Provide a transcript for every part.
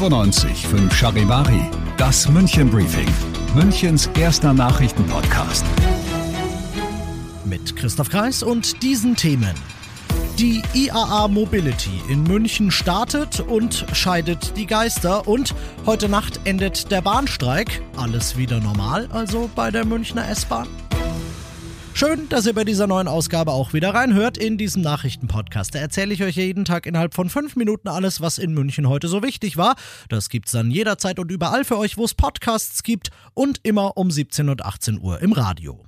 95 5 Charivari, das München Briefing, Münchens erster Nachrichtenpodcast. Mit Christoph Kreis und diesen Themen. Die IAA Mobility in München startet und scheidet die Geister und heute Nacht endet der Bahnstreik. Alles wieder normal, also bei der Münchner S-Bahn. Schön, dass ihr bei dieser neuen Ausgabe auch wieder reinhört in diesem Nachrichtenpodcast. Da erzähle ich euch jeden Tag innerhalb von fünf Minuten alles, was in München heute so wichtig war. Das gibt's dann jederzeit und überall für euch, wo es Podcasts gibt und immer um 17 und 18 Uhr im Radio.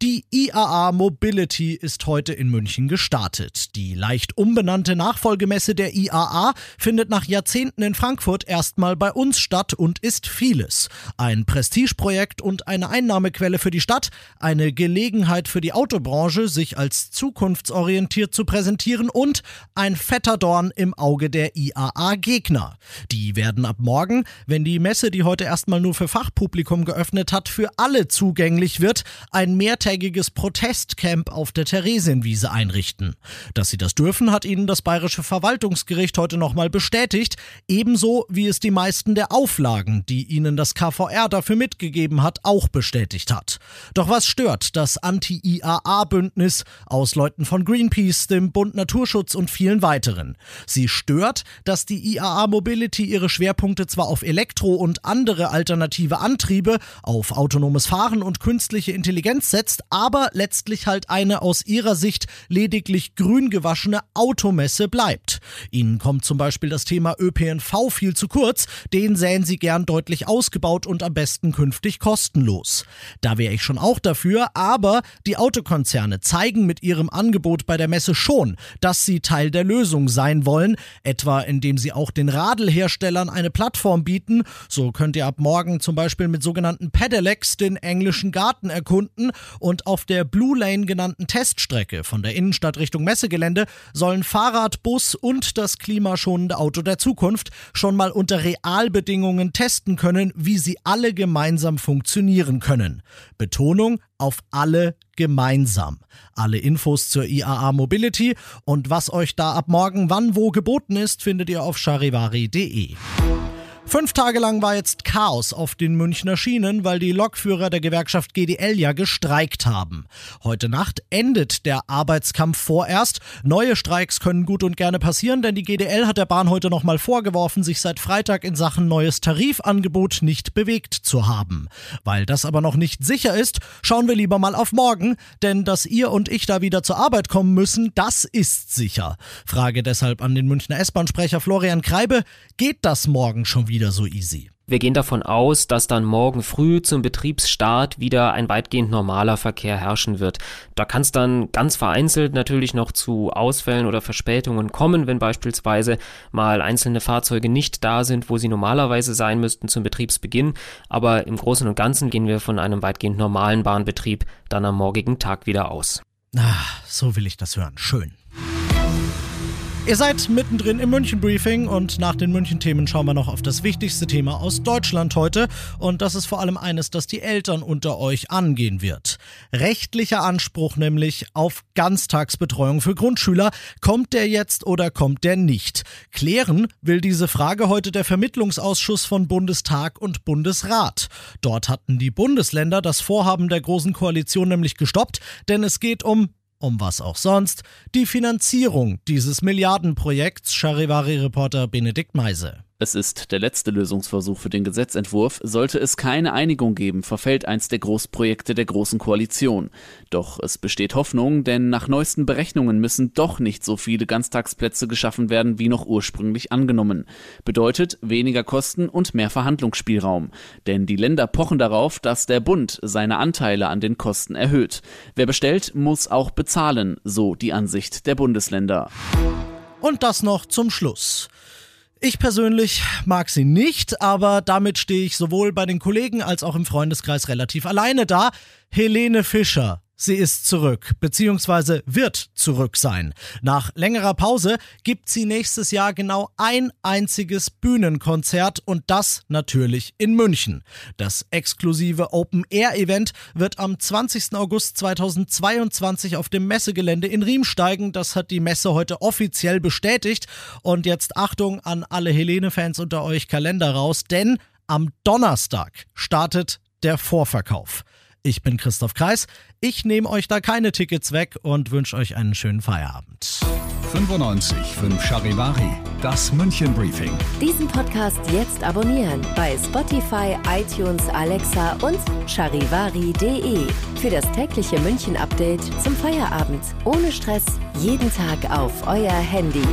Die IAA Mobility ist heute in München gestartet. Die leicht umbenannte Nachfolgemesse der IAA findet nach Jahrzehnten in Frankfurt erstmal bei uns statt und ist vieles. Ein Prestigeprojekt und eine Einnahmequelle für die Stadt, eine Gelegenheit für die Autobranche, sich als zukunftsorientiert zu präsentieren und ein fetter Dorn im Auge der IAA-Gegner. Die werden ab morgen, wenn die Messe, die heute erstmal nur für Fachpublikum geöffnet hat, für alle zugänglich wird, ein mehrtägiges mehrtägiges Protestcamp auf der Theresienwiese einrichten. Dass sie das dürfen, hat ihnen das Bayerische Verwaltungsgericht heute nochmal bestätigt, ebenso wie es die meisten der Auflagen, die ihnen das KVR dafür mitgegeben hat, auch bestätigt hat. Doch was stört das Anti-IAA-Bündnis aus Leuten von Greenpeace, dem Bund Naturschutz und vielen weiteren? Sie stört, dass die IAA Mobility ihre Schwerpunkte zwar auf Elektro- und andere alternative Antriebe, auf autonomes Fahren und künstliche Intelligenz setzt, ist aber letztlich halt eine aus ihrer Sicht lediglich grün gewaschene Automesse bleibt. Ihnen kommt zum Beispiel das Thema ÖPNV viel zu kurz, den sähen sie gern deutlich ausgebaut und am besten künftig kostenlos. Da wäre ich schon auch dafür, aber die Autokonzerne zeigen mit ihrem Angebot bei der Messe schon, dass sie Teil der Lösung sein wollen, etwa indem sie auch den Radelherstellern eine Plattform bieten. So könnt ihr ab morgen zum Beispiel mit sogenannten Pedelecs den englischen Garten erkunden und auf der Blue Lane genannten Teststrecke von der Innenstadt Richtung Messegelände sollen Fahrrad, Bus und das klimaschonende Auto der Zukunft schon mal unter Realbedingungen testen können, wie sie alle gemeinsam funktionieren können. Betonung auf alle gemeinsam. Alle Infos zur IAA Mobility und was euch da ab morgen wann wo geboten ist, findet ihr auf charivari.de. Fünf Tage lang war jetzt Chaos auf den Münchner Schienen, weil die Lokführer der Gewerkschaft GDL ja gestreikt haben. Heute Nacht endet der Arbeitskampf vorerst. Neue Streiks können gut und gerne passieren, denn die GDL hat der Bahn heute nochmal vorgeworfen, sich seit Freitag in Sachen neues Tarifangebot nicht bewegt zu haben. Weil das aber noch nicht sicher ist, schauen wir lieber mal auf morgen, denn dass ihr und ich da wieder zur Arbeit kommen müssen, das ist sicher. Frage deshalb an den Münchner S-Bahn-Sprecher Florian Kreibe, geht das morgen schon wieder? Wieder so easy. Wir gehen davon aus, dass dann morgen früh zum Betriebsstart wieder ein weitgehend normaler Verkehr herrschen wird. Da kann es dann ganz vereinzelt natürlich noch zu Ausfällen oder Verspätungen kommen, wenn beispielsweise mal einzelne Fahrzeuge nicht da sind, wo sie normalerweise sein müssten zum Betriebsbeginn. Aber im Großen und Ganzen gehen wir von einem weitgehend normalen Bahnbetrieb dann am morgigen Tag wieder aus. Ah, so will ich das hören. Schön. Ihr seid mittendrin im München-Briefing und nach den München-Themen schauen wir noch auf das wichtigste Thema aus Deutschland heute. Und das ist vor allem eines, das die Eltern unter euch angehen wird. Rechtlicher Anspruch nämlich auf Ganztagsbetreuung für Grundschüler. Kommt der jetzt oder kommt der nicht? Klären will diese Frage heute der Vermittlungsausschuss von Bundestag und Bundesrat. Dort hatten die Bundesländer das Vorhaben der Großen Koalition nämlich gestoppt, denn es geht um um was auch sonst, die Finanzierung dieses Milliardenprojekts, Charivari-Reporter Benedikt Meise. Es ist der letzte Lösungsversuch für den Gesetzentwurf. Sollte es keine Einigung geben, verfällt eins der Großprojekte der Großen Koalition. Doch es besteht Hoffnung, denn nach neuesten Berechnungen müssen doch nicht so viele Ganztagsplätze geschaffen werden, wie noch ursprünglich angenommen. Bedeutet weniger Kosten und mehr Verhandlungsspielraum. Denn die Länder pochen darauf, dass der Bund seine Anteile an den Kosten erhöht. Wer bestellt, muss auch bezahlen, so die Ansicht der Bundesländer. Und das noch zum Schluss. Ich persönlich mag sie nicht, aber damit stehe ich sowohl bei den Kollegen als auch im Freundeskreis relativ alleine da. Helene Fischer Sie ist zurück, beziehungsweise wird zurück sein. Nach längerer Pause gibt sie nächstes Jahr genau ein einziges Bühnenkonzert und das natürlich in München. Das exklusive Open-Air-Event wird am 20. August 2022 auf dem Messegelände in Riem steigen. Das hat die Messe heute offiziell bestätigt. Und jetzt Achtung an alle Helene-Fans unter euch Kalender raus, denn am Donnerstag startet der Vorverkauf. Ich bin Christoph Kreis. Ich nehme euch da keine Tickets weg und wünsche euch einen schönen Feierabend. 95 5 Charivari, das München Briefing. Diesen Podcast jetzt abonnieren bei Spotify, iTunes, Alexa und charivari.de. Für das tägliche München Update zum Feierabend. Ohne Stress, jeden Tag auf euer Handy.